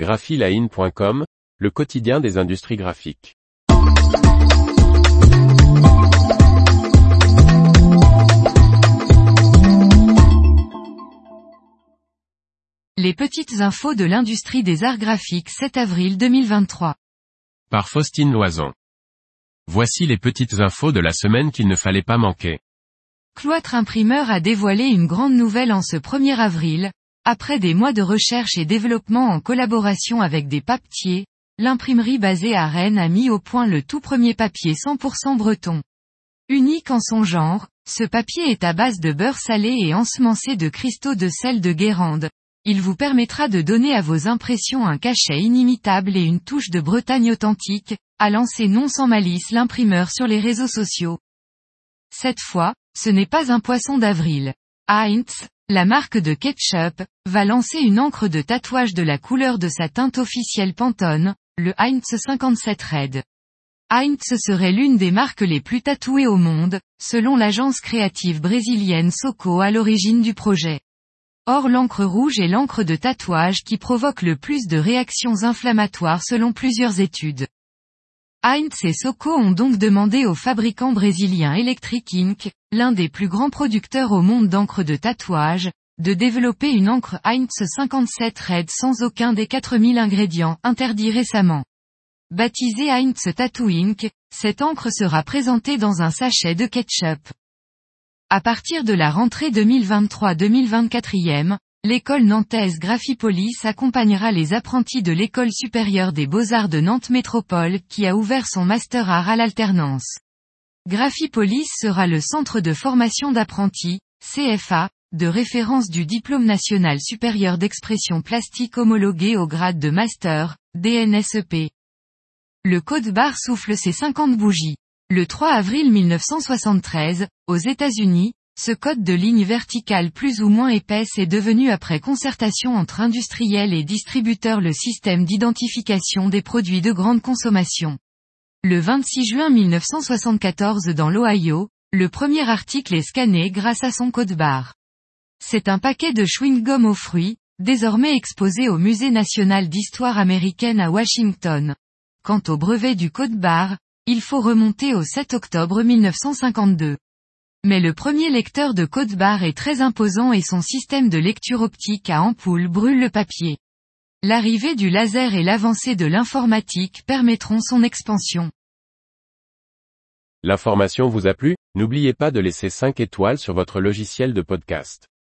graphiline.com, le quotidien des industries graphiques. Les petites infos de l'industrie des arts graphiques 7 avril 2023. Par Faustine Loison. Voici les petites infos de la semaine qu'il ne fallait pas manquer. Cloître Imprimeur a dévoilé une grande nouvelle en ce 1er avril, après des mois de recherche et développement en collaboration avec des papetiers, l'imprimerie basée à Rennes a mis au point le tout premier papier 100% breton. Unique en son genre, ce papier est à base de beurre salé et ensemencé de cristaux de sel de Guérande, il vous permettra de donner à vos impressions un cachet inimitable et une touche de Bretagne authentique, à lancer non sans malice l'imprimeur sur les réseaux sociaux. Cette fois, ce n'est pas un poisson d'avril. Heinz, la marque de ketchup, va lancer une encre de tatouage de la couleur de sa teinte officielle Pantone, le Heinz 57 Red. Heinz serait l'une des marques les plus tatouées au monde, selon l'agence créative brésilienne Soco à l'origine du projet. Or l'encre rouge est l'encre de tatouage qui provoque le plus de réactions inflammatoires selon plusieurs études. Heinz et Soco ont donc demandé au fabricant brésilien Electric Ink, l'un des plus grands producteurs au monde d'encre de tatouage, de développer une encre Heinz 57 Red sans aucun des 4000 ingrédients interdits récemment. Baptisée Heinz Tattoo Ink, cette encre sera présentée dans un sachet de ketchup. À partir de la rentrée 2023-2024 l'école nantaise Graphipolis accompagnera les apprentis de l'école supérieure des beaux-arts de Nantes Métropole qui a ouvert son master art à l'alternance. Graphipolis sera le centre de formation d'apprentis, CFA, de référence du diplôme national supérieur d'expression plastique homologué au grade de master, DNSEP. Le code barre souffle ses 50 bougies. Le 3 avril 1973, aux États-Unis, ce code de ligne verticale plus ou moins épaisse est devenu après concertation entre industriels et distributeurs le système d'identification des produits de grande consommation. Le 26 juin 1974 dans l'Ohio, le premier article est scanné grâce à son code barre. C'est un paquet de chewing-gum aux fruits, désormais exposé au Musée national d'histoire américaine à Washington. Quant au brevet du code barre, il faut remonter au 7 octobre 1952. Mais le premier lecteur de code barre est très imposant et son système de lecture optique à ampoule brûle le papier. L'arrivée du laser et l'avancée de l'informatique permettront son expansion. L'information vous a plu? N'oubliez pas de laisser 5 étoiles sur votre logiciel de podcast.